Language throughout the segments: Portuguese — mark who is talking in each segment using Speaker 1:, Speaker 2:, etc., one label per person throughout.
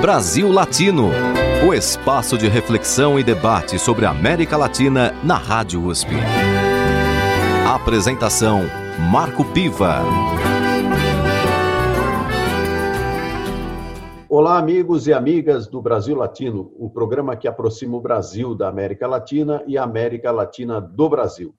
Speaker 1: Brasil Latino, o espaço de reflexão e debate sobre a América Latina na Rádio USP. Apresentação Marco Piva.
Speaker 2: Olá, amigos e amigas do Brasil Latino, o programa que aproxima o Brasil da América Latina e a América Latina do Brasil.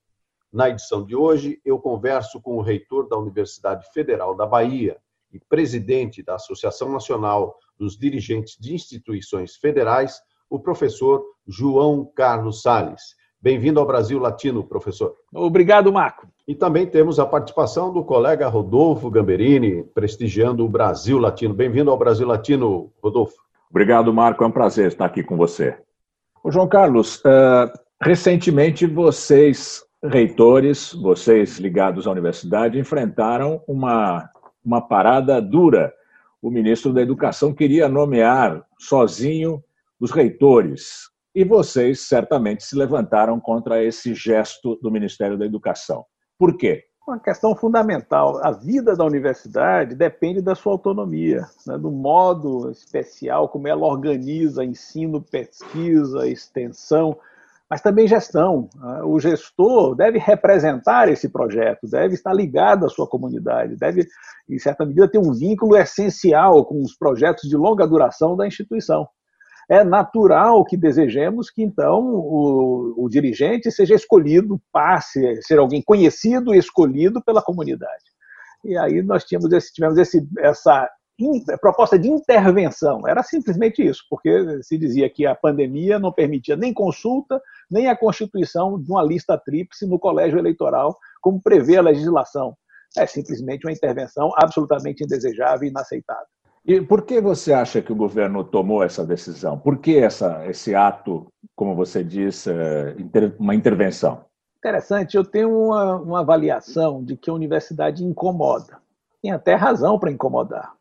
Speaker 2: Na edição de hoje, eu converso com o reitor da Universidade Federal da Bahia e presidente da Associação Nacional dos Dirigentes de Instituições Federais, o professor João Carlos Sales. Bem-vindo ao Brasil Latino, professor.
Speaker 3: Obrigado, Marco.
Speaker 2: E também temos a participação do colega Rodolfo Gamberini, prestigiando o Brasil Latino. Bem-vindo ao Brasil Latino, Rodolfo.
Speaker 4: Obrigado, Marco. É um prazer estar aqui com você. Ô, João Carlos, uh, recentemente vocês, reitores, vocês ligados à universidade, enfrentaram uma, uma parada dura. O ministro da Educação queria nomear sozinho os reitores. E vocês certamente se levantaram contra esse gesto do Ministério da Educação. Por quê?
Speaker 3: Uma questão fundamental. A vida da universidade depende da sua autonomia, né? do modo especial como ela organiza ensino, pesquisa, extensão, mas também gestão. Né? O gestor deve representar esse projeto, deve estar ligado à sua comunidade, deve, em certa medida, ter um vínculo essencial com os projetos de longa duração da instituição é natural que desejemos que, então, o, o dirigente seja escolhido, passe a ser alguém conhecido e escolhido pela comunidade. E aí nós tínhamos esse, tivemos esse, essa proposta de intervenção. Era simplesmente isso, porque se dizia que a pandemia não permitia nem consulta, nem a constituição de uma lista tríplice no colégio eleitoral, como prevê a legislação. É simplesmente uma intervenção absolutamente indesejável e inaceitável.
Speaker 4: E por que você acha que o governo tomou essa decisão? Por que essa, esse ato, como você disse, é, uma intervenção?
Speaker 3: Interessante, eu tenho uma, uma avaliação de que a universidade incomoda. Tem até razão para incomodar.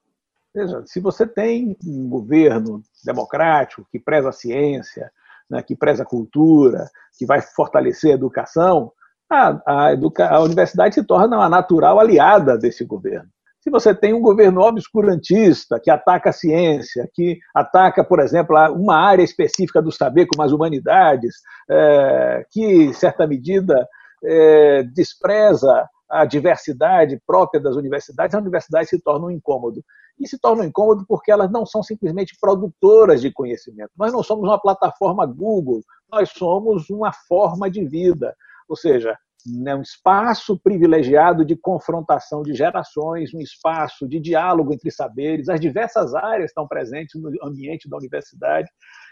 Speaker 3: Veja, se você tem um governo democrático que preza a ciência, né, que preza a cultura, que vai fortalecer a educação, a, a, educa a universidade se torna uma natural aliada desse governo. Se você tem um governo obscurantista que ataca a ciência, que ataca, por exemplo, uma área específica do saber, como as humanidades, é, que, em certa medida, é, despreza a diversidade própria das universidades, a universidade se torna um incômodo. E se torna um incômodo porque elas não são simplesmente produtoras de conhecimento. Nós não somos uma plataforma Google, nós somos uma forma de vida. Ou seja, né, um espaço privilegiado de confrontação de gerações, um espaço de diálogo entre saberes. As diversas áreas estão presentes no ambiente da universidade.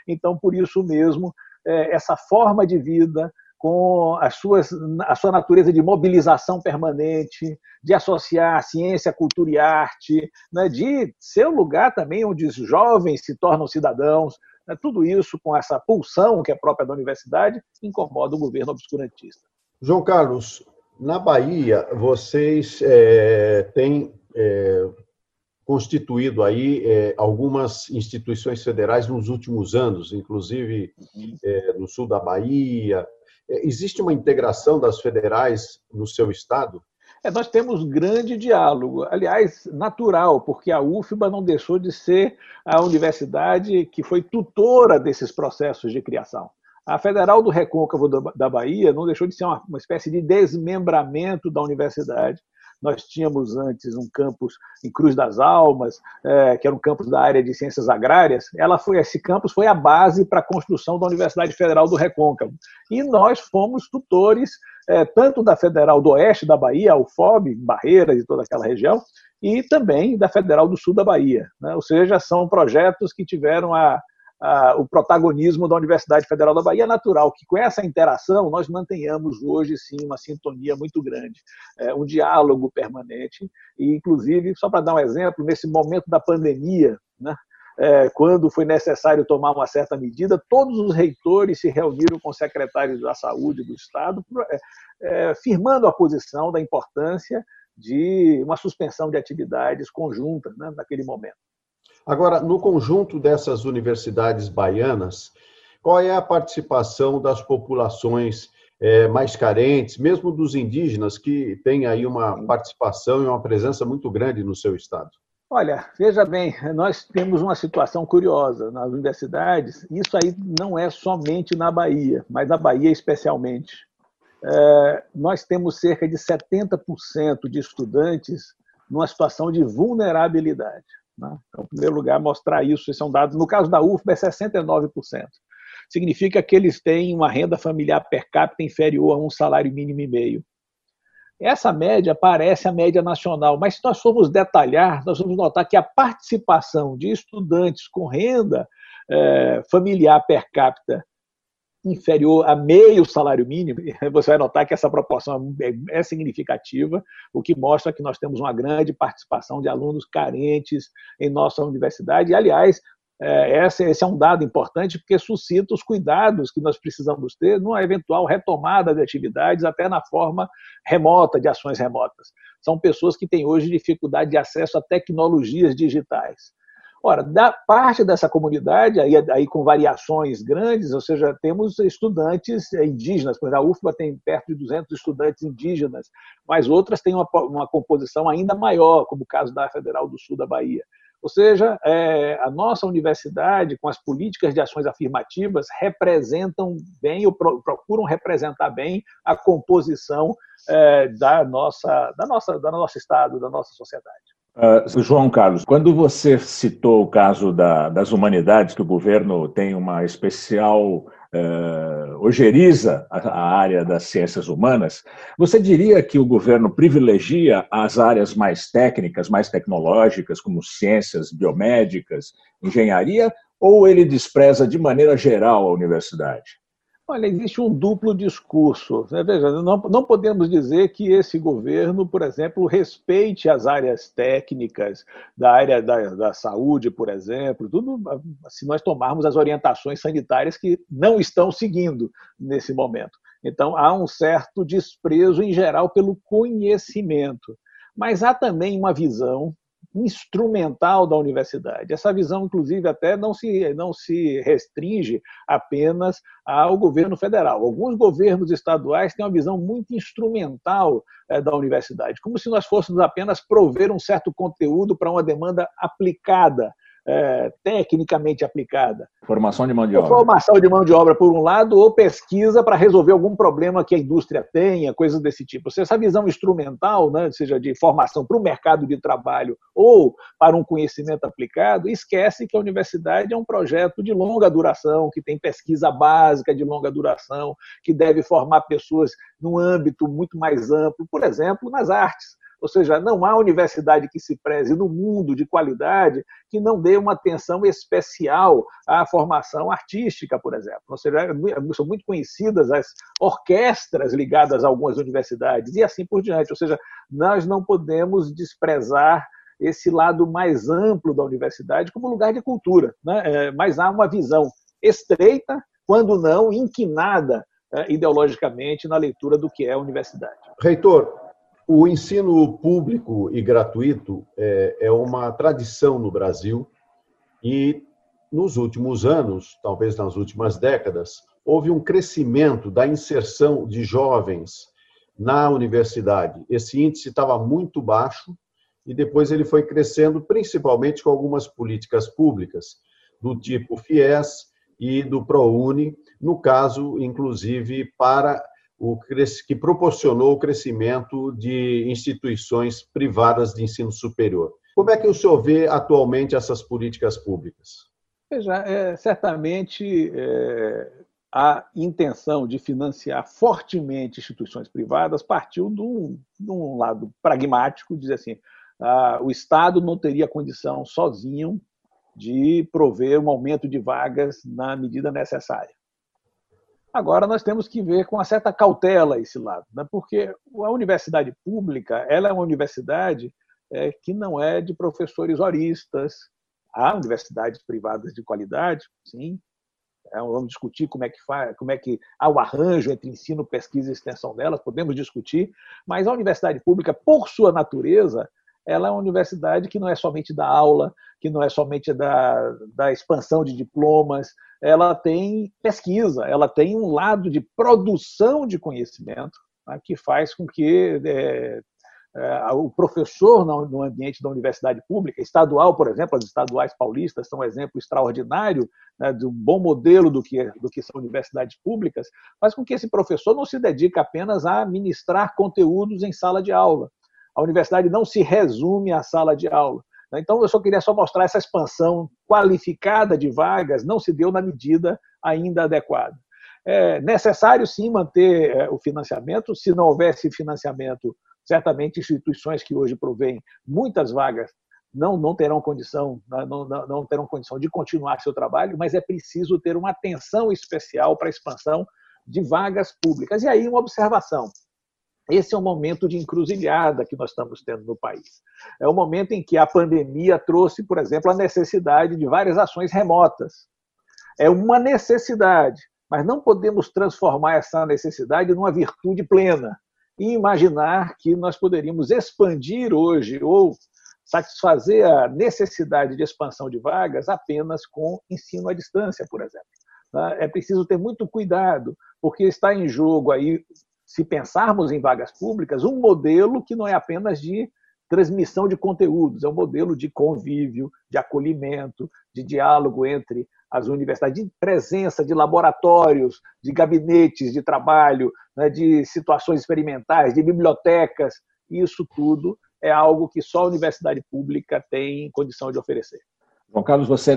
Speaker 3: Então, por isso mesmo, é, essa forma de vida com as suas, a sua natureza de mobilização permanente, de associar ciência, cultura e arte, né, de ser um lugar também onde os jovens se tornam cidadãos, né, tudo isso com essa pulsão que é própria da universidade incomoda o governo obscurantista.
Speaker 2: João Carlos, na Bahia, vocês é, têm é, constituído aí é, algumas instituições federais nos últimos anos, inclusive é, no sul da Bahia. É, existe uma integração das federais no seu estado?
Speaker 3: É, nós temos grande diálogo, aliás, natural, porque a UFBA não deixou de ser a universidade que foi tutora desses processos de criação. A Federal do Recôncavo da Bahia não deixou de ser uma, uma espécie de desmembramento da universidade. Nós tínhamos antes um campus em Cruz das Almas, é, que era um campus da área de ciências agrárias. Ela foi, esse campus foi a base para a construção da Universidade Federal do Recôncavo. E nós fomos tutores é, tanto da Federal do Oeste da Bahia, a UFOB, Barreiras e toda aquela região, e também da Federal do Sul da Bahia. Né? Ou seja, são projetos que tiveram a, o protagonismo da Universidade Federal da Bahia. É natural que com essa interação nós mantenhamos hoje sim uma sintonia muito grande, é, um diálogo permanente e inclusive só para dar um exemplo nesse momento da pandemia, né, é, quando foi necessário tomar uma certa medida, todos os reitores se reuniram com secretários da saúde do Estado, é, é, firmando a posição da importância de uma suspensão de atividades conjuntas né, naquele momento.
Speaker 2: Agora, no conjunto dessas universidades baianas, qual é a participação das populações é, mais carentes, mesmo dos indígenas, que têm aí uma participação e uma presença muito grande no seu estado?
Speaker 3: Olha, veja bem, nós temos uma situação curiosa nas universidades. Isso aí não é somente na Bahia, mas na Bahia especialmente. É, nós temos cerca de 70% de estudantes numa situação de vulnerabilidade. Né? Então, em primeiro lugar, mostrar isso, esse é um dado. No caso da UFBA, é 69%. Significa que eles têm uma renda familiar per capita inferior a um salário mínimo e meio. Essa média parece a média nacional, mas se nós formos detalhar, nós vamos notar que a participação de estudantes com renda é, familiar per capita inferior a meio salário mínimo, você vai notar que essa proporção é, é significativa, o que mostra que nós temos uma grande participação de alunos carentes em nossa universidade. E, aliás, é, esse é um dado importante porque suscita os cuidados que nós precisamos ter numa eventual retomada de atividades, até na forma remota, de ações remotas. São pessoas que têm hoje dificuldade de acesso a tecnologias digitais. Ora, da parte dessa comunidade, aí, aí com variações grandes, ou seja, temos estudantes indígenas, por exemplo, a UFBA tem perto de 200 estudantes indígenas, mas outras têm uma, uma composição ainda maior, como o caso da Federal do Sul da Bahia. Ou seja, é, a nossa universidade, com as políticas de ações afirmativas, representam bem ou procuram representar bem a composição é, da nossa, da nossa, da nosso estado, da nossa sociedade.
Speaker 4: Uh, João Carlos, quando você citou o caso da, das humanidades, que o governo tem uma especial uh, ojeriza a, área das ciências humanas, você diria que o governo privilegia as áreas mais técnicas, mais tecnológicas, como ciências biomédicas, engenharia, ou ele despreza de maneira geral a universidade?
Speaker 3: Olha, existe um duplo discurso. Né? Veja, não, não podemos dizer que esse governo, por exemplo, respeite as áreas técnicas da área da, da saúde, por exemplo, tudo se nós tomarmos as orientações sanitárias que não estão seguindo nesse momento. Então, há um certo desprezo, em geral, pelo conhecimento. Mas há também uma visão instrumental da universidade. Essa visão, inclusive, até não se, não se restringe apenas ao governo federal. Alguns governos estaduais têm uma visão muito instrumental é, da universidade, como se nós fôssemos apenas prover um certo conteúdo para uma demanda aplicada é, tecnicamente aplicada.
Speaker 4: Formação de mão de obra.
Speaker 3: Formação de mão de obra, por um lado, ou pesquisa para resolver algum problema que a indústria tenha, coisas desse tipo. Se essa visão instrumental, né, seja de formação para o mercado de trabalho ou para um conhecimento aplicado, esquece que a universidade é um projeto de longa duração, que tem pesquisa básica de longa duração, que deve formar pessoas num âmbito muito mais amplo, por exemplo, nas artes. Ou seja, não há universidade que se preze no mundo de qualidade que não dê uma atenção especial à formação artística, por exemplo. Ou seja, são muito conhecidas as orquestras ligadas a algumas universidades e assim por diante. Ou seja, nós não podemos desprezar esse lado mais amplo da universidade como lugar de cultura, né? É, mas há uma visão estreita, quando não inquinada é, ideologicamente na leitura do que é a universidade.
Speaker 2: Reitor, o ensino público e gratuito é, é, uma tradição no Brasil e, nos últimos anos, talvez nas últimas décadas, houve um crescimento da inserção de jovens na universidade. Esse índice estava muito baixo e depois ele foi crescendo, principalmente com algumas políticas públicas, do tipo FIES e do ProUni, no caso, inclusive, para o que proporcionou o crescimento de instituições privadas de ensino superior. Como é que o senhor vê atualmente essas políticas públicas?
Speaker 3: Veja, é, certamente é, a intenção de financiar fortemente instituições privadas partiu de um, de um lado pragmático, dizer assim, ah, o Estado não teria condição sozinho de prover um aumento de vagas na medida necessária. Agora nós temos que ver com uma certa cautela esse lado, né? porque a universidade pública ela é uma universidade é, que não é de professores horistas. Há universidades privadas de qualidade, sim. É, vamos discutir como é que faz, como é que há o arranjo entre ensino, pesquisa e extensão delas, podemos discutir, mas a universidade pública, por sua natureza, ela é uma universidade que não é somente da aula, que não é somente da, da expansão de diplomas, ela tem pesquisa, ela tem um lado de produção de conhecimento né, que faz com que é, é, o professor no ambiente da universidade pública, estadual, por exemplo, as estaduais paulistas são um exemplo extraordinário né, de um bom modelo do que, do que são universidades públicas, faz com que esse professor não se dedique apenas a ministrar conteúdos em sala de aula. A universidade não se resume à sala de aula. Né. Então, eu só queria só mostrar essa expansão qualificada de vagas não se deu na medida ainda adequada. É necessário, sim, manter é, o financiamento. Se não houvesse financiamento certamente instituições que hoje provêm muitas vagas não, não terão condição né, não, não, não terão condição de continuar seu trabalho, mas é preciso ter uma atenção especial para a expansão de vagas públicas. E aí uma observação. Esse é um momento de encruzilhada que nós estamos tendo no país. É o um momento em que a pandemia trouxe, por exemplo, a necessidade de várias ações remotas. É uma necessidade, mas não podemos transformar essa necessidade numa virtude plena e imaginar que nós poderíamos expandir hoje ou satisfazer a necessidade de expansão de vagas apenas com ensino à distância, por exemplo. Tá? É preciso ter muito cuidado, porque está em jogo aí, se pensarmos em vagas públicas, um modelo que não é apenas de transmissão de conteúdos, é um modelo de convívio, de acolhimento, de diálogo entre as universidades, de presença de laboratórios, de gabinetes de trabalho, né, de situações experimentais, de bibliotecas. Isso tudo é algo que só a universidade pública tem condição de oferecer.
Speaker 4: João Carlos, você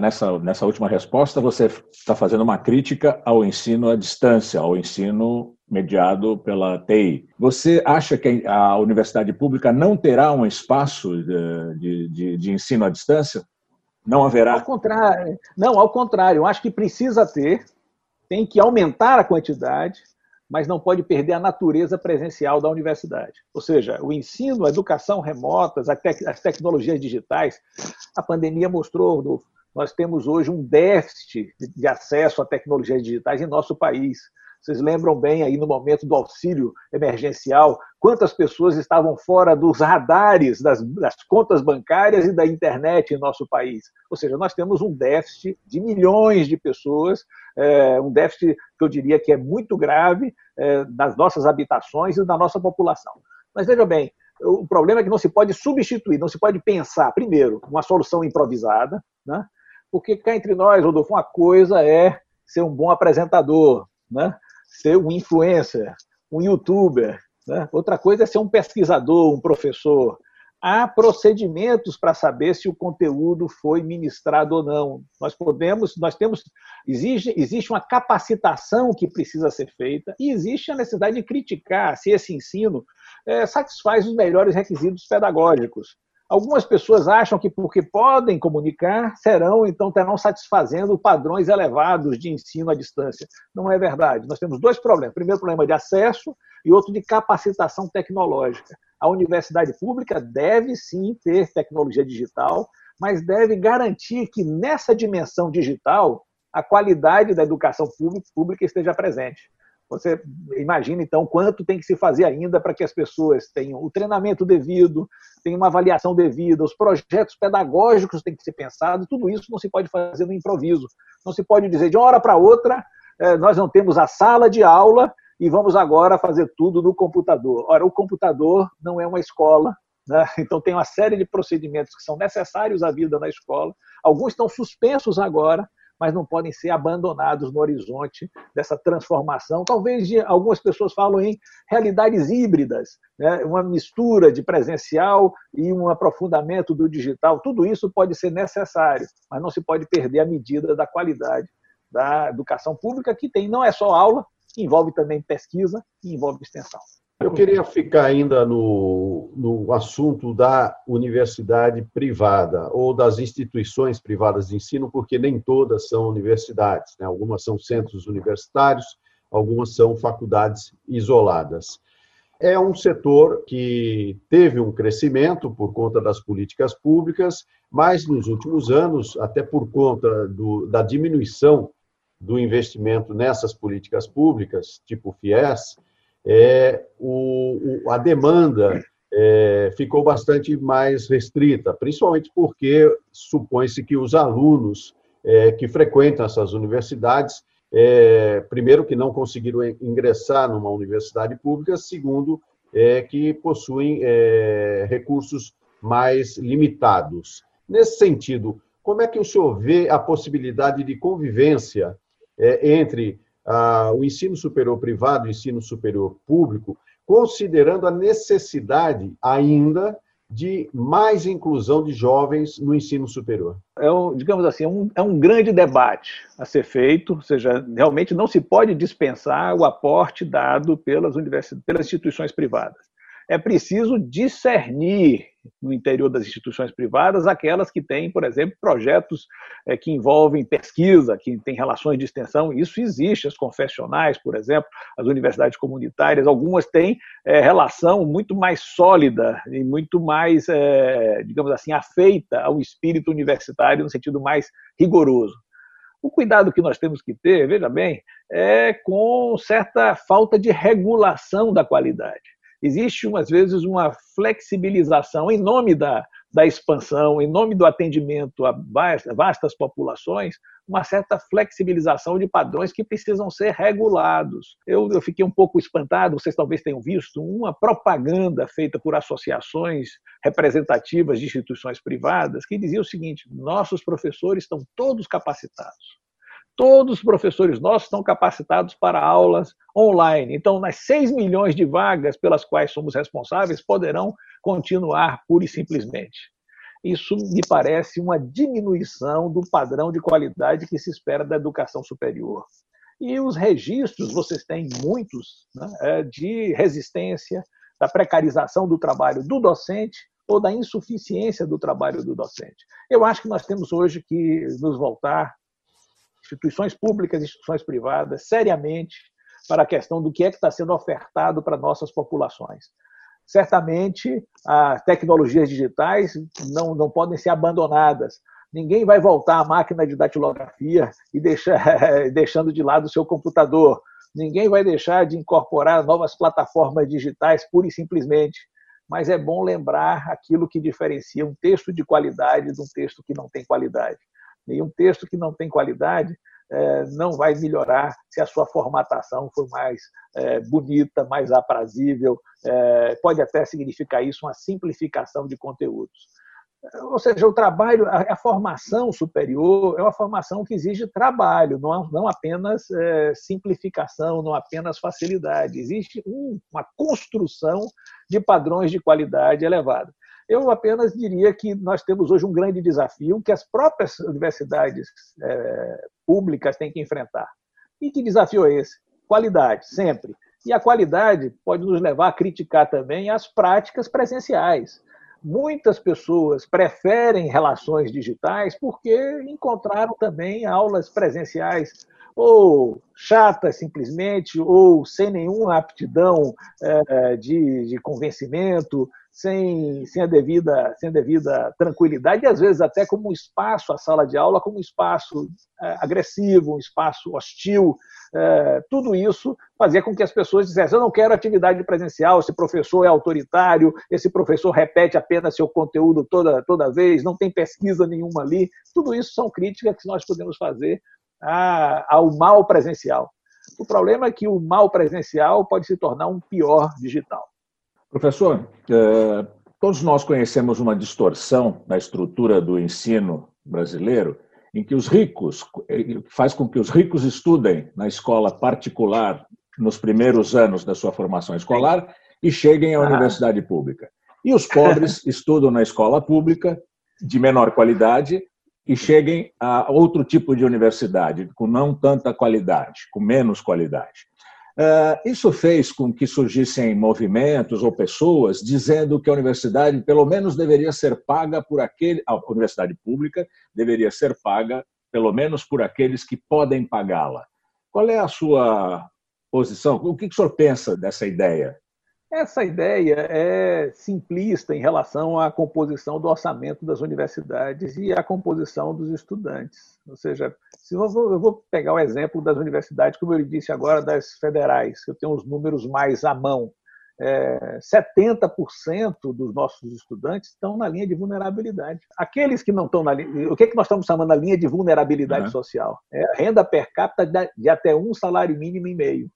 Speaker 4: nessa, nessa última resposta, você está fazendo uma crítica ao ensino à distância, ao ensino mediado pela TI. Você acha que a universidade pública não terá um espaço de, de, de ensino à distância? Não haverá?
Speaker 3: Ao contrário. Não, ao contrário. Eu acho que precisa ter, tem que aumentar a quantidade, mas não pode perder a natureza presencial da universidade. Ou seja, o ensino, a educação remotas, as tecnologias digitais, a pandemia mostrou, Rodolfo, nós temos hoje um déficit de acesso a tecnologias digitais em nosso país. Vocês lembram bem aí no momento do auxílio emergencial, quantas pessoas estavam fora dos radares das, das, contas bancárias e da internet em nosso país. Ou seja, nós temos um déficit de milhões de pessoas, é, um déficit que eu diria que é muito grave é, das nossas habitações e da nossa população. Mas veja bem, o problema é que não se pode substituir, não se pode pensar, primeiro, uma solução improvisada, né? porque cá entre nós, Rodolfo, uma coisa é ser um bom apresentador, né? Ser um influencer, um youtuber. Né? Outra coisa é ser um pesquisador, um professor. Há procedimentos para saber se o conteúdo foi ministrado ou não. Nós podemos, nós temos, existe, existe uma capacitação que precisa ser feita e existe a necessidade de criticar se esse ensino é, satisfaz os melhores requisitos pedagógicos. Algumas pessoas acham que porque podem comunicar, serão, então terão satisfazendo padrões elevados de ensino à distância. Não é verdade. Nós temos dois problemas. Primeiro, problema de acesso e outro de capacitação tecnológica. A universidade pública deve sim ter tecnologia digital, mas deve garantir que nessa dimensão digital a qualidade da educação pública esteja presente. Você imagina, então, quanto tem que se fazer ainda para que as pessoas tenham o treinamento devido, tenham uma avaliação devida, os projetos pedagógicos têm que ser pensados, tudo isso não se pode fazer no improviso. Não se pode dizer de uma hora para outra, é, nós não temos a sala de aula e vamos agora fazer tudo no computador. Ora, o computador não é uma escola, né? então tem uma série de procedimentos que são necessários à vida na escola, alguns estão suspensos agora, mas não podem ser abandonados no horizonte dessa transformação. Talvez algumas pessoas falam em realidades híbridas, né? uma mistura de presencial e um aprofundamento do digital. Tudo isso pode ser necessário, mas não se pode perder a medida da qualidade da educação pública, que tem não é só aula, envolve também pesquisa e envolve extensão.
Speaker 2: Eu queria ficar ainda no, no assunto da universidade privada ou das instituições privadas de ensino, porque nem todas são universidades, né? algumas são centros universitários, algumas são faculdades isoladas. É um setor que teve um crescimento por conta das políticas públicas, mas nos últimos anos, até por conta do, da diminuição do investimento nessas políticas públicas, tipo FIES, é, o, o, a demanda é, ficou bastante mais restrita, principalmente porque supõe-se que os alunos é, que frequentam essas universidades, é, primeiro, que não conseguiram ingressar numa universidade pública, segundo, é, que possuem é, recursos mais limitados. Nesse sentido, como é que o senhor vê a possibilidade de convivência entre ah, o ensino superior privado o ensino superior público, considerando a necessidade ainda de mais inclusão de jovens no ensino superior?
Speaker 3: É, digamos assim, é um, é um grande debate a ser feito, ou seja, realmente não se pode dispensar o aporte dado pelas pelas instituições privadas é preciso discernir no interior das instituições privadas aquelas que têm, por exemplo, projetos é, que envolvem pesquisa, que têm relações de extensão. Isso existe, as confessionais, por exemplo, as universidades comunitárias, algumas têm é, relação muito mais sólida e muito mais, é, digamos assim, afeita ao espírito universitário no sentido mais rigoroso. O cuidado que nós temos que ter, veja bem, é com certa falta de regulação da qualidade existe, às vezes, uma flexibilização em nome da, da expansão, em nome do atendimento a vastas populações, uma certa flexibilização de padrões que precisam ser regulados. Eu, eu, fiquei um pouco espantado, vocês talvez tenham visto, uma propaganda feita por associações representativas de instituições privadas que dizia o seguinte: nossos professores estão todos capacitados. Todos os professores nossos estão capacitados para aulas online. Então, nas 6 milhões de vagas pelas quais somos responsáveis poderão continuar pura e simplesmente. Isso me parece uma diminuição do padrão de qualidade que se espera da educação superior. E os registros, vocês têm muitos, né, é, de resistência, da precarização do trabalho do docente ou da insuficiência do trabalho do docente. Eu acho que nós temos hoje que nos voltar instituições públicas, instituições privadas, seriamente para a questão do que é que está sendo ofertado para nossas populações. Certamente, as tecnologias digitais não, não podem ser abandonadas. Ninguém vai voltar à máquina de datilografia e deixar, deixando de lado o seu computador. Ninguém vai deixar de incorporar novas plataformas digitais pura e simplesmente. Mas é bom lembrar aquilo que diferencia um texto de qualidade de um texto que não tem qualidade. E um texto que não tem qualidade é, não vai melhorar se a sua formatação for mais é, bonita, mais aprazível. É, pode até significar isso uma simplificação de conteúdos. Ou seja, o trabalho, a, formação superior é uma formação que exige trabalho, não, não apenas simplificação, não apenas facilidade. Existe uma construção de padrões de qualidade elevada. Eu apenas diria que nós temos hoje um grande desafio que as próprias universidades é, públicas têm que enfrentar. E que desafio é esse? Qualidade, sempre. E a qualidade pode nos levar a criticar também as práticas presenciais. Muitas pessoas preferem relações digitais porque encontraram também aulas presenciais ou chatas simplesmente, ou sem nenhuma aptidão é, de, de convencimento, sem, sem, a devida, sem a devida tranquilidade, e às vezes até como um espaço, a sala de aula, como um espaço é, agressivo, um espaço hostil. É, tudo isso fazia com que as pessoas dissessem: eu não quero atividade presencial, esse professor é autoritário, esse professor repete apenas seu conteúdo toda, toda vez, não tem pesquisa nenhuma ali. Tudo isso são críticas que nós podemos fazer ao mal presencial. O problema é que o mal presencial pode se tornar um pior digital.
Speaker 4: Professor, é, todos nós conhecemos uma distorção na estrutura do ensino brasileiro em que os ricos faz com que os ricos estudem na escola particular nos primeiros anos da sua formação escolar e cheguem à ah. universidade pública. E os pobres estudam na escola pública de menor qualidade e cheguem a outro tipo de universidade com não tanta qualidade, com menos qualidade. Ah, isso fez com que surgissem movimentos ou pessoas dizendo que a universidade, pelo menos, deveria ser paga por aquele. A universidade pública deveria ser paga, pelo menos, por aqueles que podem pagá-la. Qual é a sua posição? O que o senhor pensa dessa ideia?
Speaker 3: Essa ideia é simplista em relação à composição do orçamento das universidades e à composição dos estudantes. Ou seja, se eu vou, eu vou pegar o exemplo das universidades, como eu disse agora, das federais, que eu tenho os números mais à mão. É, 70% dos nossos estudantes estão na linha de vulnerabilidade. Aqueles que não estão na linha. O que, é que nós estamos chamando de linha de vulnerabilidade uhum. social? É renda per capita de até um salário mínimo e meio.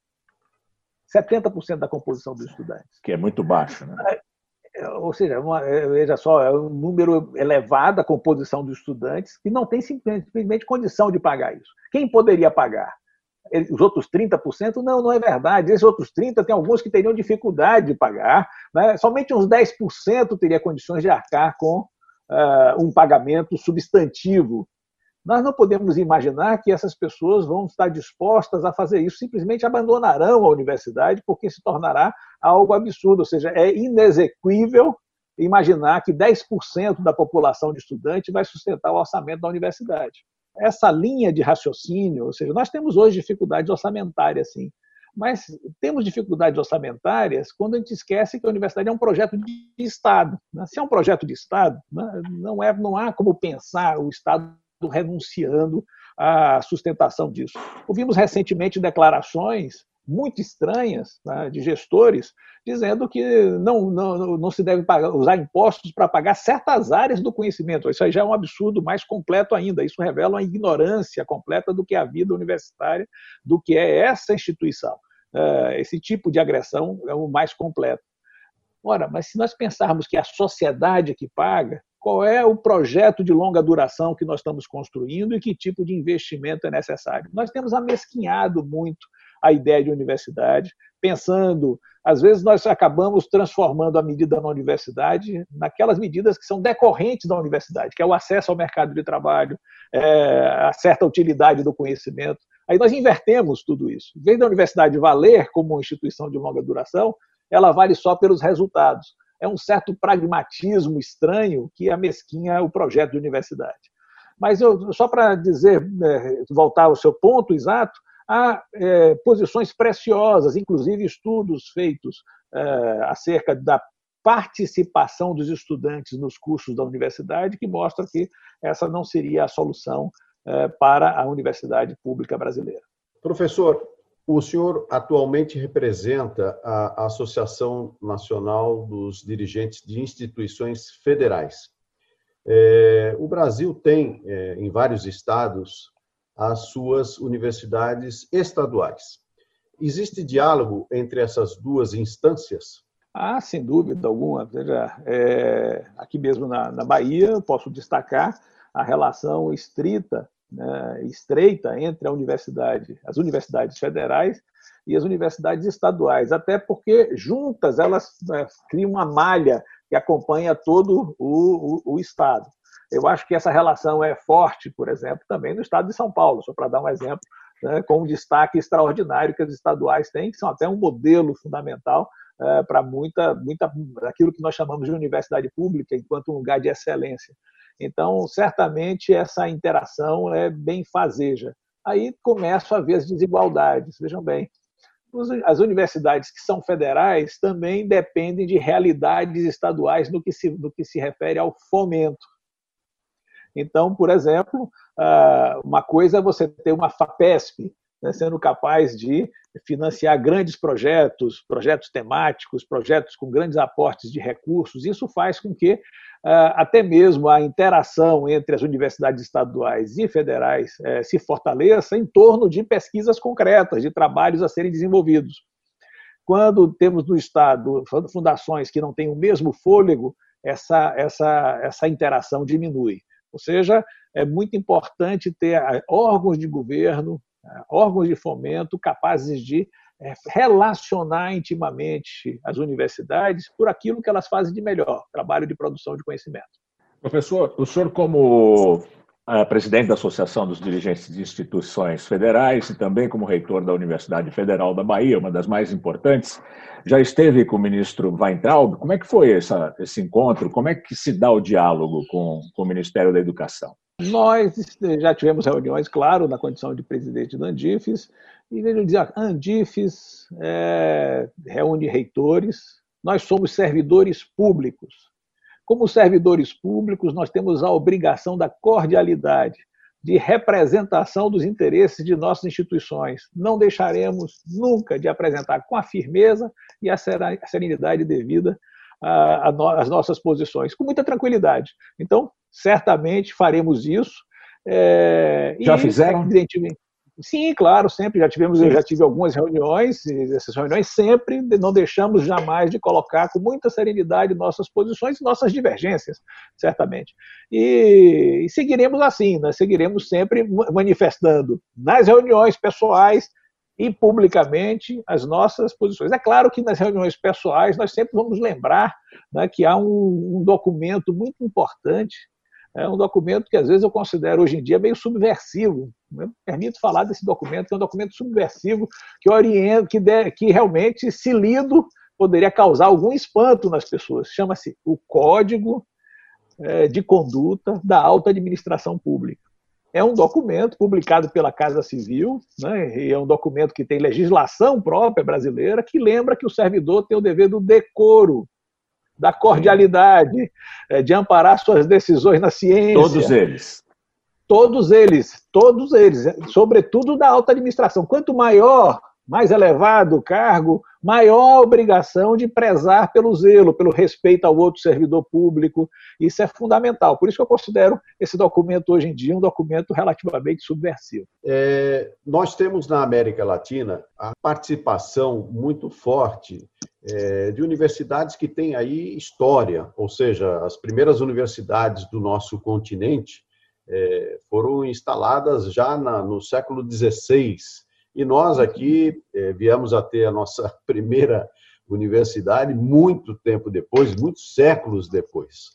Speaker 3: 70% da composição dos estudantes.
Speaker 4: Que é muito baixo, né?
Speaker 3: É, ou seja, uma, é, veja só, é um número elevado a composição dos estudantes que não tem simplesmente condição de pagar isso. Quem poderia pagar? Os outros 30%? Não, não é verdade. Esses outros 30% tem alguns que teriam dificuldade de pagar. Né? Somente uns 10% teria condições de arcar com uh, um pagamento substantivo nós não podemos imaginar que essas pessoas vão estar dispostas a fazer isso, simplesmente abandonarão a universidade, porque se tornará algo absurdo. Ou seja, é inexequível imaginar que 10% da população de estudantes vai sustentar o orçamento da universidade. Essa linha de raciocínio, ou seja, nós temos hoje dificuldades orçamentárias, sim, mas temos dificuldades orçamentárias quando a gente esquece que a universidade é um projeto de Estado. Né? Se é um projeto de Estado, né, não, é, não há como pensar o Estado renunciando à sustentação disso. Ouvimos recentemente declarações muito estranhas né, de gestores dizendo que não, não, não se deve pagar, usar impostos para pagar certas áreas do conhecimento. Isso aí já é um absurdo mais completo ainda. Isso revela uma ignorância completa do que é a vida universitária, do que é essa instituição. É, esse tipo de agressão é o mais completo. Ora, mas se nós pensarmos que a sociedade é que paga, qual é o projeto de longa duração que nós estamos construindo e que tipo de investimento é necessário. Nós temos amesquinhado muito a ideia de universidade, pensando, às vezes nós acabamos transformando a medida na universidade naquelas medidas que são decorrentes da universidade, que é o acesso ao mercado de trabalho, é, a certa utilidade do conhecimento. Aí nós invertemos tudo isso. Em vez da universidade valer como instituição de longa duração, ela vale só pelos resultados é um certo pragmatismo estranho que amesquinha o projeto de universidade. Mas eu, só para dizer, é, voltar ao seu ponto exato, há é, posições preciosas, inclusive estudos feitos é, acerca da participação dos estudantes nos cursos da universidade, que mostra que essa não seria a solução é, para a universidade pública brasileira.
Speaker 2: Professor, o senhor atualmente representa a Associação Nacional dos Dirigentes de Instituições Federais. É, o Brasil tem, é, em vários estados, as suas universidades estaduais. Existe diálogo entre essas duas instâncias?
Speaker 3: Ah, sem dúvida alguma. Veja, é, aqui mesmo na, na Bahia, posso destacar a relação estrita né, estreita entre a universidade, as universidades federais e as universidades estaduais, até porque juntas elas né, criam uma malha que acompanha todo o, o, o, Estado. Eu acho que essa relação é forte, por exemplo, também no Estado de São Paulo, só para dar um exemplo, né, com um destaque extraordinário que as estaduais têm, que são até um modelo fundamental é, para muita, muita, aquilo que nós chamamos de universidade pública enquanto um lugar de excelência. Então, certamente, essa interação é bem fazeja. Aí começam a haver as desigualdades. Vejam bem, as universidades que são federais também dependem de realidades estaduais no que se, no que se refere ao fomento. Então, por exemplo, ah, uma coisa é você ter uma FAPESP, né, sendo capaz de financiar grandes projetos, projetos temáticos, projetos com grandes aportes de recursos. Isso faz com que ah, até mesmo a interação entre as universidades estaduais e federais eh, se fortaleça em torno de pesquisas concretas, de trabalhos a serem desenvolvidos. Quando temos no Estado fundações que não têm o mesmo fôlego, essa, essa, essa interação diminui. Ou seja, é muito importante ter ah, órgãos de governo, órgãos de fomento capazes de é, relacionar intimamente as universidades por aquilo que elas fazem de melhor, trabalho de produção de conhecimento.
Speaker 4: Professor, o senhor, como é, presidente da Associação dos Dirigentes de Instituições Federais e também como reitor da Universidade Federal da Bahia, uma das mais importantes, já esteve com o ministro Weintraub. Como é que foi essa, esse encontro? Como é que se dá o diálogo com, com o Ministério da Educação?
Speaker 3: Nós já tivemos reuniões, claro, na condição de presidente da Andifes, e vejo dizer, a Andifes é, reúne reitores, nós somos servidores públicos. Como servidores públicos, nós temos a obrigação da cordialidade, de representação dos interesses de nossas instituições. Não deixaremos nunca de apresentar com a firmeza e a serenidade devida as nossas posições, com muita tranquilidade. Então, certamente faremos isso.
Speaker 4: É, Já e, fizeram? Evidentemente,
Speaker 3: Sim, claro, sempre já tivemos, eu já tive algumas reuniões, e essas reuniões sempre não deixamos jamais de colocar com muita serenidade nossas posições e nossas divergências, certamente. E, e seguiremos assim, nós seguiremos sempre manifestando nas reuniões pessoais e publicamente as nossas posições. É claro que nas reuniões pessoais nós sempre vamos lembrar né, que há um, um documento muito importante é um documento que às vezes eu considero hoje em dia meio subversivo. Eu permito falar desse documento, que é um documento subversivo que orienta, que, de, que realmente, se lido, poderia causar algum espanto nas pessoas. Chama-se o Código é, de Conduta da Alta Administração Pública. É um documento publicado pela Casa Civil, né, e é um documento que tem legislação própria brasileira, que lembra que o servidor tem o dever do decoro, da cordialidade, é, de amparar suas decisões na ciência.
Speaker 4: Todos eles.
Speaker 3: Todos eles, todos eles, sobretudo da alta administração. Quanto maior mais elevado cargo, maior obrigação de prezar pelo zelo, pelo respeito ao outro servidor público. Isso é fundamental. Por isso que eu considero esse documento hoje em dia um documento relativamente subversivo.
Speaker 2: É, nós temos na América Latina a participação muito forte é, de universidades que têm aí história, ou seja, as primeiras universidades do nosso continente é, foram instaladas já na, no século XVI e nós aqui é, viemos a ter a nossa primeira universidade muito tempo depois, muitos séculos depois.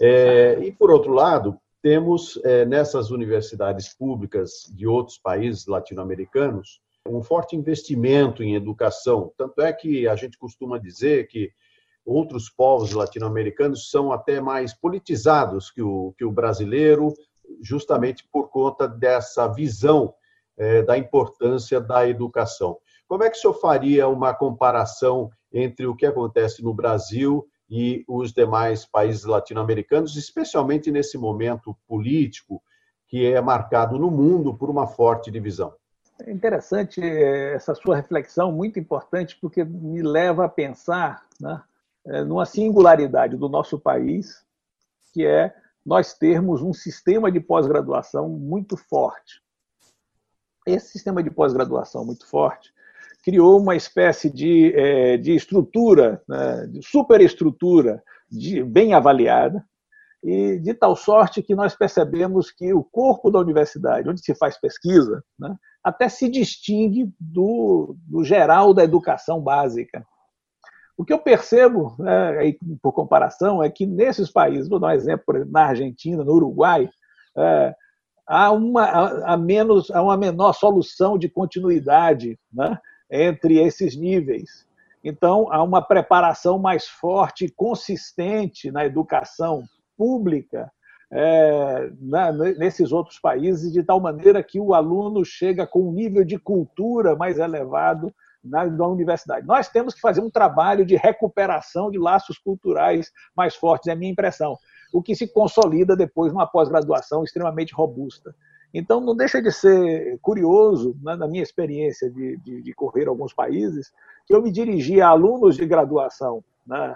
Speaker 2: É, e, por outro lado, temos é, nessas universidades públicas de outros países latino-americanos um forte investimento em educação. Tanto é que a gente costuma dizer que outros povos latino-americanos são até mais politizados que o, que o brasileiro, justamente por conta dessa visão é, da importância da educação. Como é que o senhor faria uma comparação entre o que acontece no Brasil e os demais países latino-americanos, especialmente nesse momento político que é marcado no mundo por uma forte divisão?
Speaker 3: É interessante é, essa sua reflexão, muito importante, porque me leva a pensar né, é, numa singularidade do nosso país, que é nós termos um sistema de pós-graduação muito forte esse sistema de pós-graduação muito forte criou uma espécie de, é, de estrutura, né, de superestrutura de, bem avaliada, e de tal sorte que nós percebemos que o corpo da universidade, onde se faz pesquisa, né, até se distingue do, do geral da educação básica. O que eu percebo, né, por comparação, é que nesses países, vou dar um exemplo, por exemplo, na Argentina, no Uruguai, é, há uma, há menos, há uma menor solução de continuidade né, entre esses níveis. Então, há uma preparação mais forte e consistente na educação pública é, na, nesses outros países, de tal maneira que o aluno chega com um nível de cultura mais elevado na, na universidade. Nós temos que fazer um trabalho de recuperação de laços culturais mais fortes, é a minha impressão o que se consolida depois numa pós-graduação extremamente robusta. Então, não deixa de ser curioso, né, na minha experiência de, de, de, correr alguns países, que eu me dirigia a alunos de graduação né,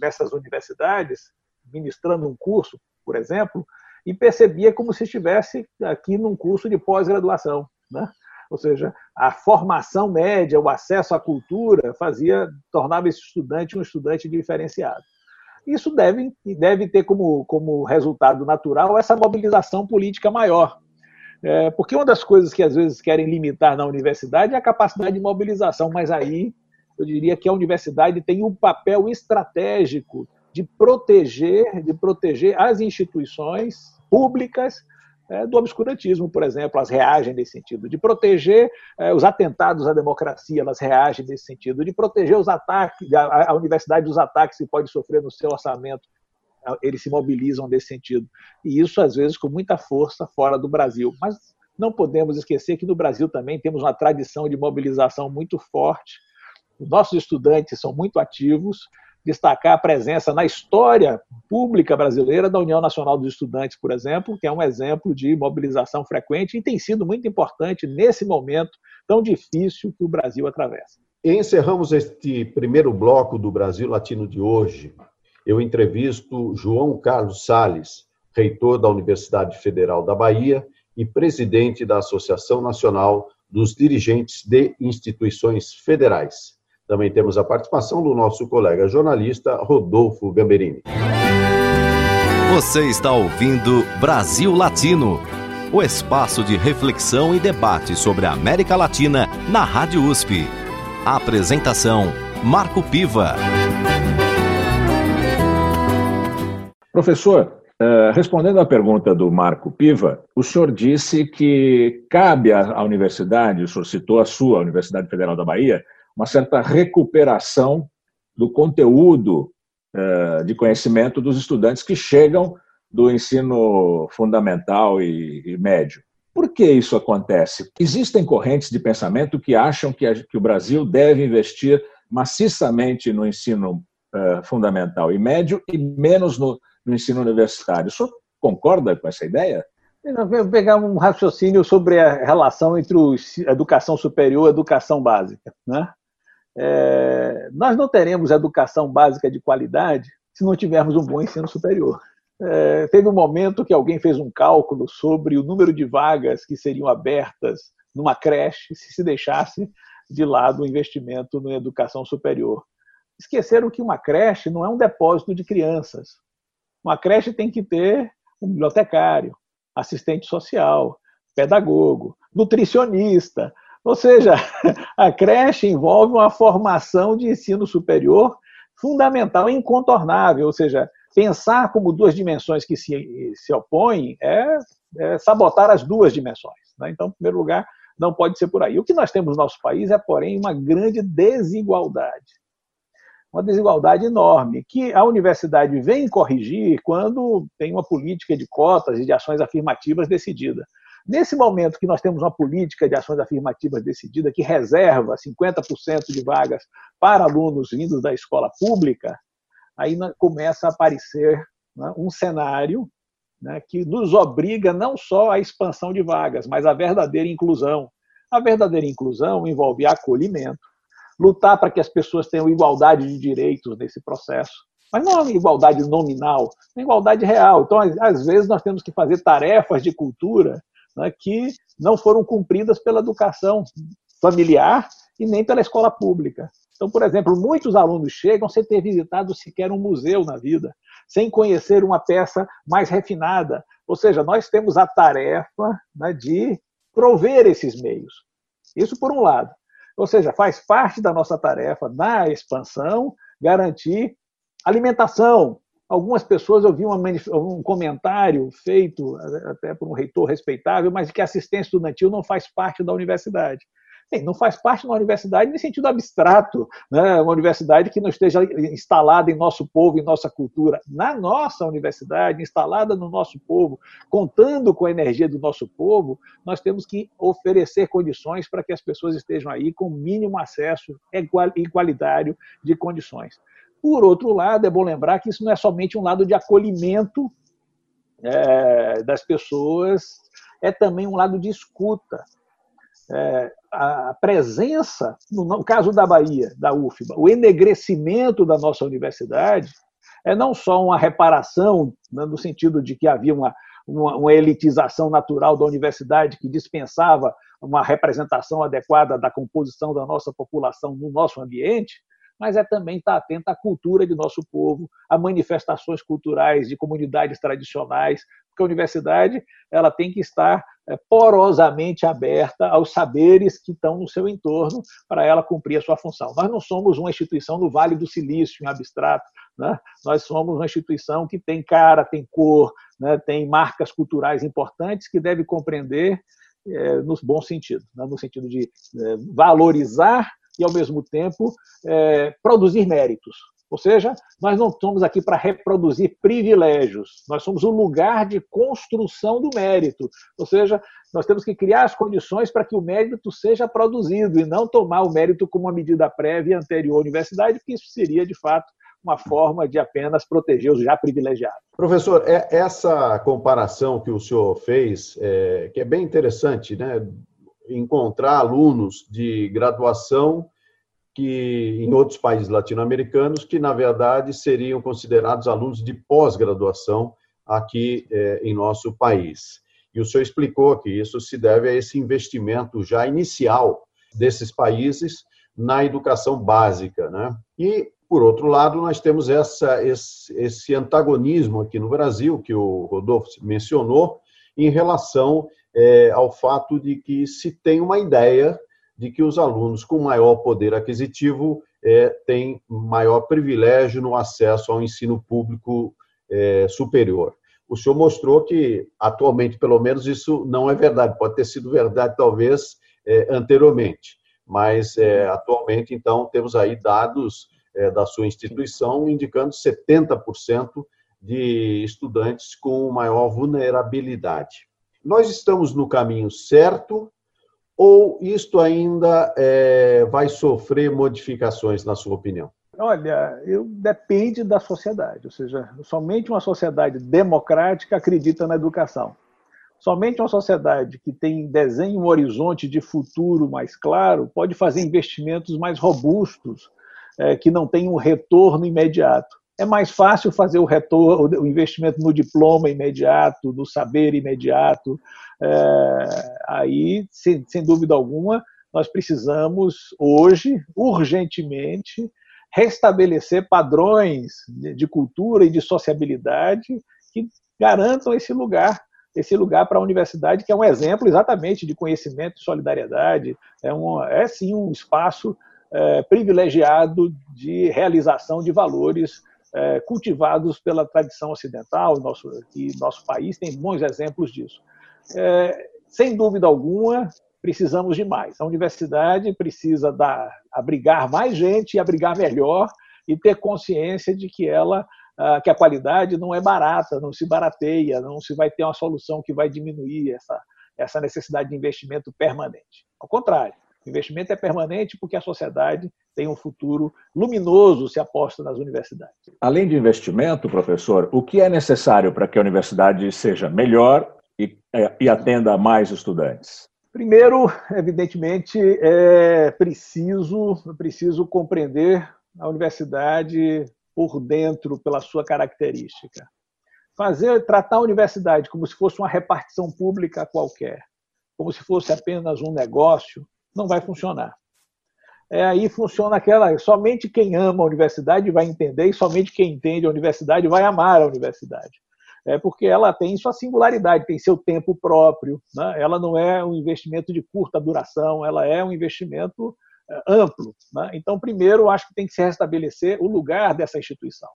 Speaker 3: nessas universidades, ministrando um curso, por exemplo, e percebia como se estivesse aqui num curso de pós-graduação. Né? Ou seja, a formação média, o acesso à cultura, fazia tornava esse estudante um estudante diferenciado. Isso deve, deve ter como, como resultado natural essa mobilização política maior. É, porque uma das coisas que às vezes querem limitar na universidade é a capacidade de mobilização, mas aí eu diria que a universidade tem um papel estratégico de proteger, de proteger as instituições públicas é, do obscurantismo, por exemplo, elas reagem nesse sentido, de proteger é, os atentados à democracia, elas reagem nesse sentido, de proteger os ataques, a, a universidade dos ataques que pode sofrer no seu orçamento, é, eles se mobilizam nesse sentido. E isso, às vezes, com muita força fora do Brasil. Mas não podemos esquecer que no Brasil também temos uma tradição de mobilização muito forte. Os nossos estudantes são muito ativos, destacar a presença na história pública brasileira da União Nacional dos Estudantes, por exemplo, que é um exemplo de mobilização frequente e tem sido muito importante nesse momento tão difícil que o Brasil atravessa.
Speaker 2: Encerramos este primeiro bloco do Brasil Latino de hoje. Eu entrevisto João Carlos Sales, reitor da Universidade Federal da Bahia, e presidente da Associação Nacional dos Dirigentes de Instituições Federais. Também temos a participação do nosso colega jornalista Rodolfo Gamberini.
Speaker 1: Você está ouvindo Brasil Latino, o espaço de reflexão e debate sobre a América Latina na Rádio USP. A apresentação Marco Piva.
Speaker 4: Professor, uh, respondendo à pergunta do Marco Piva, o senhor disse que cabe à universidade, o senhor citou a sua, a Universidade Federal da Bahia, uma certa recuperação do conteúdo uh, de conhecimento dos estudantes que chegam do ensino fundamental e, médio. Por que isso acontece? Existem correntes de pensamento que acham que, a, o Brasil deve investir maciçamente no ensino uh, fundamental e médio e menos no, no ensino universitário. O senhor concorda com essa ideia?
Speaker 3: Eu vou pegar um raciocínio sobre a relação entre educação superior e educação básica. Né? É, nós não teremos educação básica de qualidade se não tivermos um bom ensino superior. É, teve um momento que alguém fez um cálculo sobre o número de vagas que seriam abertas numa creche se se deixasse de lado o investimento na educação superior. Esqueceram que uma creche não é um depósito de crianças. Uma creche tem que ter um bibliotecário, assistente social, pedagogo, nutricionista. Ou seja, a creche envolve uma formação de ensino superior fundamental, incontornável. Ou seja, pensar como duas dimensões que se, se opõem é, é sabotar as duas dimensões. Né? Então, em primeiro lugar, não pode ser por aí. O que nós temos no nosso país é, porém, uma grande desigualdade. Uma desigualdade enorme, que a universidade vem corrigir quando tem uma política de cotas e de ações afirmativas decidida. Nesse momento que nós temos uma política de ações afirmativas decidida, que reserva 50% de vagas para alunos vindos da escola pública, aí começa a aparecer né, um cenário né, que nos obriga não só à expansão de vagas, mas à verdadeira inclusão. A verdadeira inclusão envolve acolhimento, lutar para que as pessoas tenham igualdade de direitos nesse processo, mas não é uma igualdade nominal, é uma igualdade real. Então, às vezes, nós temos que fazer tarefas de cultura né, que não foram cumpridas pela educação familiar e nem pela escola pública. Então, por exemplo, muitos alunos chegam sem ter visitado sequer um museu na vida, sem conhecer uma peça mais refinada. Ou seja, nós temos a tarefa né, de prover esses meios. Isso por um lado. Ou seja, faz parte da nossa tarefa na expansão garantir alimentação. Algumas pessoas, eu vi um comentário feito até por um reitor respeitável, mas que assistência estudantil não faz parte da universidade. Bem, não faz parte de uma universidade no sentido abstrato, né? uma universidade que não esteja instalada em nosso povo, em nossa cultura. Na nossa universidade, instalada no nosso povo, contando com a energia do nosso povo, nós temos que oferecer condições para que as pessoas estejam aí com mínimo acesso igualitário de condições. Por outro lado, é bom lembrar que isso não é somente um lado de acolhimento é, das pessoas, é também um lado de escuta. É, a presença, no caso da Bahia, da UFBA, o enegrecimento da nossa universidade é não só uma reparação, né, no sentido de que havia uma, uma, uma, elitização natural da universidade que dispensava uma representação adequada da composição da nossa população no nosso ambiente, mas é também estar atento à cultura de nosso povo, a manifestações culturais de comunidades tradicionais, porque a universidade ela tem que estar é, porosamente aberta aos saberes que estão no seu entorno para ela cumprir a sua função. Nós não somos uma instituição no Vale do Silício, em abstrato. Né? Nós somos uma instituição que tem cara, tem cor, né? tem marcas culturais importantes que deve compreender é, no bom sentido, né? no sentido de é, valorizar e, ao mesmo tempo, é, produzir méritos. Ou seja, nós não estamos aqui para reproduzir privilégios, nós somos o lugar de construção do mérito. Ou seja, nós temos que criar as condições para que o mérito seja produzido e não tomar o mérito como uma medida prévia anterior à universidade, porque isso seria, de fato, uma forma de apenas proteger os já privilegiados.
Speaker 2: Professor, é essa comparação que o senhor fez, é, que é bem interessante, né? Encontrar alunos de graduação que em outros países latino-americanos que na verdade seriam considerados alunos de pós-graduação aqui é, em nosso país. E o senhor explicou que isso se deve a esse investimento já inicial desses países na educação básica. Né? E, por outro lado, nós temos essa, esse, esse antagonismo aqui no Brasil, que o Rodolfo mencionou, em relação é, ao fato de que se tem uma ideia de que os alunos com maior poder aquisitivo é, têm maior privilégio no acesso ao ensino público é, superior. O senhor mostrou que, atualmente, pelo menos, isso não é verdade. Pode ter sido verdade, talvez, é, anteriormente. Mas, é, atualmente, então, temos aí dados é, da sua instituição indicando 70% de estudantes com maior vulnerabilidade. Nós estamos no caminho certo ou isto ainda é, vai sofrer modificações, na sua opinião?
Speaker 3: Olha, eu, depende da sociedade, ou seja, somente uma sociedade democrática acredita na educação. Somente uma sociedade que tem desenho um horizonte de futuro mais claro pode fazer investimentos mais robustos, é, que não tenham um retorno imediato. É mais fácil fazer o retorno, o investimento no diploma imediato, no saber imediato. É, aí, sem, sem dúvida alguma, nós precisamos hoje, urgentemente, restabelecer padrões de cultura e de sociabilidade que garantam esse lugar esse lugar para a universidade que é um exemplo exatamente de conhecimento e solidariedade é, um, é sim um espaço é, privilegiado de realização de valores é, cultivados pela tradição ocidental nosso e nosso país tem bons exemplos disso é, sem dúvida alguma precisamos de mais. A universidade precisa dar, abrigar mais gente abrigar melhor e ter consciência de que ela ah, que a qualidade não é barata, não se barateia, não se vai ter uma solução que vai diminuir essa, essa necessidade de investimento permanente. Ao contrário, o investimento é permanente porque a sociedade tem um futuro luminoso se aposta nas universidades.
Speaker 4: Além de investimento, professor, o que é necessário para que a universidade seja melhor e, é, e atenda a mais estudantes?
Speaker 3: Primeiro, evidentemente, é preciso, preciso compreender a universidade por dentro, pela sua característica. Fazer, tratar a universidade como se fosse uma repartição pública qualquer, como se fosse apenas um negócio, não vai funcionar. É, aí funciona aquela, somente quem ama a universidade vai entender e somente quem entende a universidade vai amar a universidade é porque ela tem sua singularidade, tem seu tempo próprio. Né? Ela não é um investimento de curta duração, ela é um investimento é, amplo. Né? Então, primeiro, acho que tem que se restabelecer o lugar dessa instituição.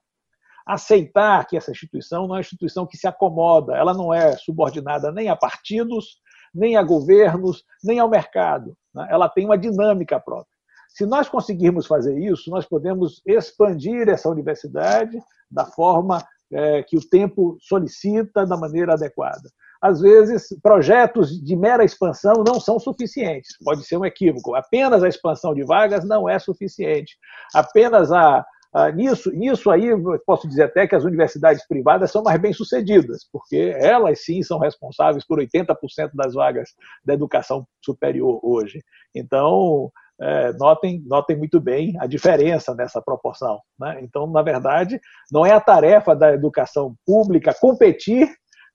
Speaker 3: Aceitar que essa instituição não é uma instituição que se acomoda, ela não é subordinada nem a partidos, nem a governos, nem ao mercado. Né? Ela tem uma dinâmica própria. Se nós conseguirmos fazer isso, nós podemos expandir essa universidade da forma é, que o tempo solicita da maneira adequada. Às vezes, projetos de mera expansão não são suficientes. Pode ser um equívoco. Apenas a expansão de vagas não é suficiente. Apenas a, a nisso, nisso aí, posso dizer até que as universidades privadas são mais bem-sucedidas, porque elas sim são responsáveis por 80% das vagas da educação superior hoje. Então, é, notem, notem muito bem a diferença nessa proporção. Né? Então, na verdade, não é a tarefa da educação pública competir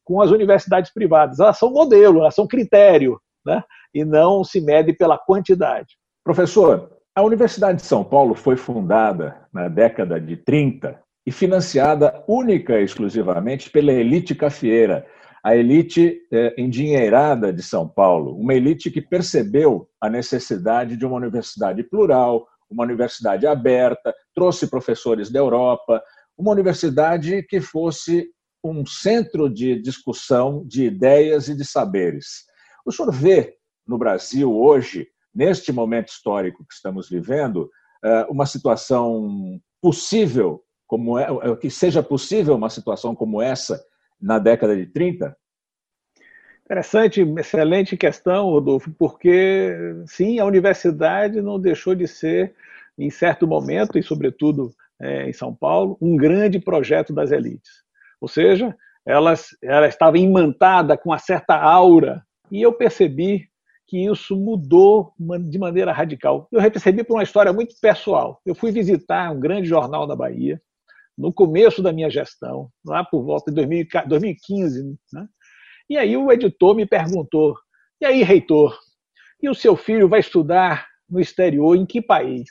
Speaker 3: com as universidades privadas. Elas são modelo, elas são critério, né? e não se mede pela quantidade.
Speaker 4: Professor, a Universidade de São Paulo foi fundada na década de 30 e financiada única e exclusivamente pela elite cafeeira, a elite é, endinheirada de São Paulo, uma elite que percebeu a necessidade de uma universidade plural, uma universidade aberta, trouxe professores da Europa, uma universidade que fosse um centro de discussão de ideias e de saberes. O senhor vê no Brasil hoje, neste momento histórico que estamos vivendo, é, uma situação possível como é, que seja possível uma situação como essa na década de 30?
Speaker 3: Interessante, excelente questão, Rodolfo, porque sim, a universidade não deixou de ser, em certo momento, e sobretudo é, em São Paulo, um grande projeto das elites. Ou seja, elas, ela estava imantada com uma certa aura, e eu percebi que isso mudou de maneira radical. Eu percebi por uma história muito pessoal. Eu fui visitar um grande jornal da Bahia, no começo da minha gestão, lá por volta de 2015, né? E aí o editor me perguntou: e aí, reitor, e o seu filho vai estudar no exterior em que país?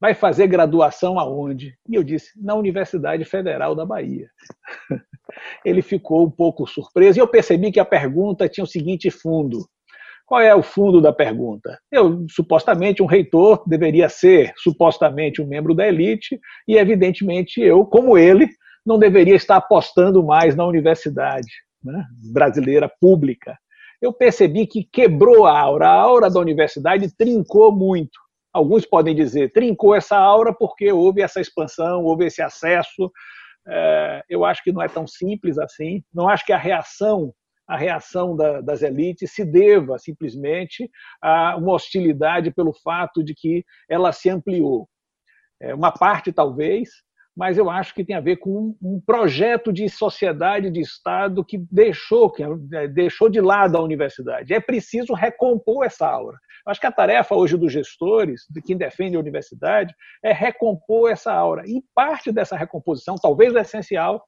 Speaker 3: Vai fazer graduação aonde? E eu disse: na Universidade Federal da Bahia. Ele ficou um pouco surpreso e eu percebi que a pergunta tinha o seguinte fundo: qual é o fundo da pergunta? Eu, supostamente, um reitor deveria ser, supostamente, um membro da elite, e, evidentemente, eu, como ele, não deveria estar apostando mais na universidade né, brasileira pública. Eu percebi que quebrou a aura, a aura da universidade trincou muito. Alguns podem dizer, trincou essa aura porque houve essa expansão, houve esse acesso. É, eu acho que não é tão simples assim. Não acho que a reação a reação da, das elites se deva simplesmente a uma hostilidade pelo fato de que ela se ampliou. É uma parte, talvez, mas eu acho que tem a ver com um projeto de sociedade, de Estado que deixou, que é, deixou de lado a universidade. É preciso recompor essa aura. Eu acho que a tarefa hoje dos gestores, de quem defende a universidade, é recompor essa aura. E parte dessa recomposição, talvez essencial,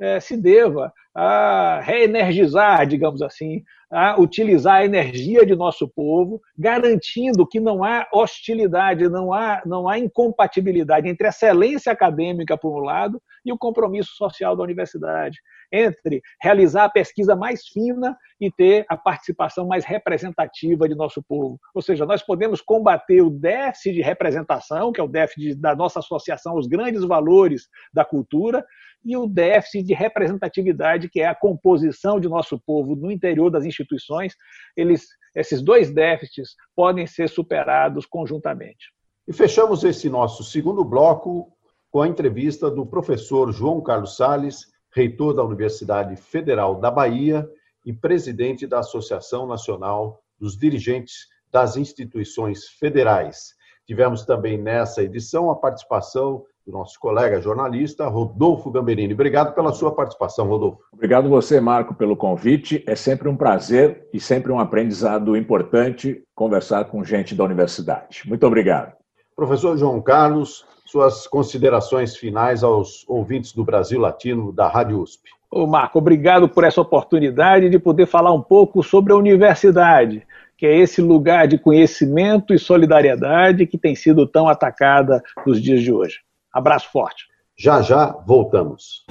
Speaker 3: é, se deva a reenergizar, digamos assim, a utilizar a energia de nosso povo, garantindo que não há hostilidade, não há, não há incompatibilidade entre a excelência acadêmica, por um lado, e o compromisso social da universidade, entre realizar a pesquisa mais fina e ter a participação mais representativa de nosso povo. Ou seja, nós podemos combater o déficit de representação, que é o déficit da nossa associação aos grandes valores da cultura, e o déficit de representatividade, que é a composição de nosso povo no interior das instituições, eles, esses dois déficits podem ser superados conjuntamente.
Speaker 2: E fechamos esse nosso segundo bloco com a entrevista do professor João Carlos Sales, reitor da Universidade Federal da Bahia e presidente da Associação Nacional dos Dirigentes das Instituições Federais. Tivemos também nessa edição a participação do nosso colega jornalista Rodolfo Gamberini. Obrigado pela sua participação, Rodolfo.
Speaker 4: Obrigado você, Marco, pelo convite. É sempre um prazer e sempre um aprendizado importante conversar com gente da universidade. Muito obrigado.
Speaker 2: Professor João Carlos, suas considerações finais aos ouvintes do Brasil Latino da Rádio USP.
Speaker 3: Ô Marco, obrigado por essa oportunidade de poder falar um pouco sobre a universidade, que é esse lugar de conhecimento e solidariedade que tem sido tão atacada nos dias de hoje. Abraço forte.
Speaker 2: Já já voltamos.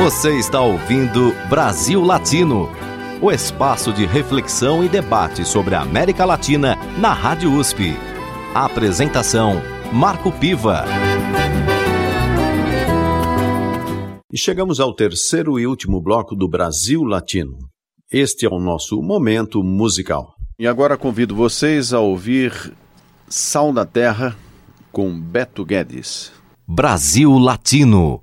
Speaker 1: Você está ouvindo Brasil Latino, o espaço de reflexão e debate sobre a América Latina na Rádio USP. A apresentação Marco Piva.
Speaker 2: E chegamos ao terceiro e último bloco do Brasil Latino. Este é o nosso momento musical. E agora convido vocês a ouvir Sal da Terra com Beto Guedes.
Speaker 1: Brasil Latino.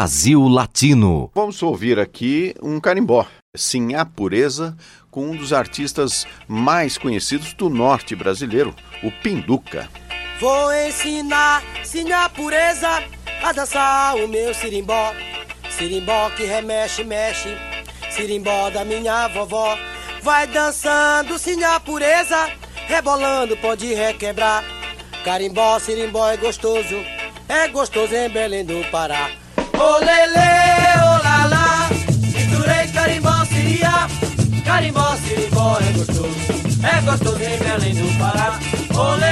Speaker 1: Brasil Latino.
Speaker 5: Vamos ouvir aqui um carimbó, Sim a Pureza, com um dos artistas mais conhecidos do norte brasileiro, o Pinduca.
Speaker 6: Vou ensinar, sim a pureza, a dançar o meu sirimbó. Sirimbó que remexe, mexe, sirimbó da minha vovó. Vai dançando, sim a pureza, rebolando pode requebrar. Carimbó, sirimbó é gostoso, é gostoso em Belém do Pará. Carimbó, sirimbó é gostoso, é gostoso em Belém do Pará. Olele,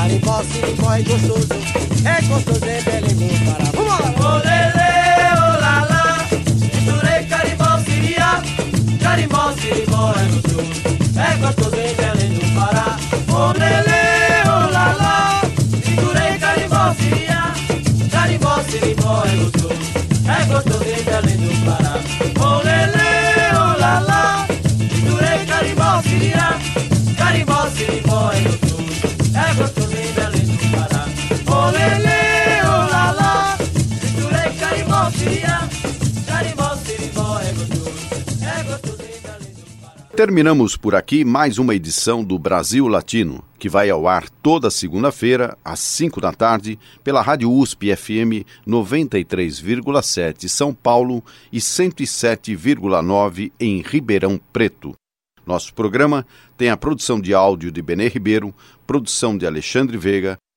Speaker 6: Carimbó, sirimbó é gostoso, é gostoso em Belém do Pará. Vamos lá! Olele, olala, misturei carimbó, siria, carimbó, sirimbó é gostoso, é gostoso em Belém do Pará. Olele, olala, misturei carimbó, siria, carimbó, sirimbó é gostoso, é gostoso em Belém do Pará. Olele,
Speaker 5: Terminamos por aqui mais uma edição do Brasil Latino, que vai ao ar toda segunda-feira, às 5 da tarde, pela Rádio USP FM 93,7 São Paulo e 107,9 em Ribeirão Preto. Nosso programa tem a produção de áudio de Benê Ribeiro, produção de Alexandre Veiga,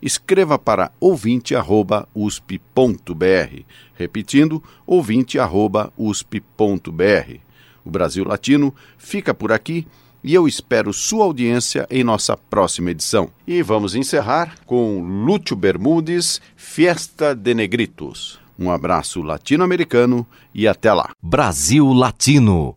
Speaker 5: escreva para ouvinte@usp.br, repetindo ouvinte@usp.br. O Brasil Latino fica por aqui e eu espero sua audiência em nossa próxima edição. E vamos encerrar com Lúcio Bermudes, Fiesta de Negritos. Um abraço latino-americano e até lá.
Speaker 1: Brasil Latino.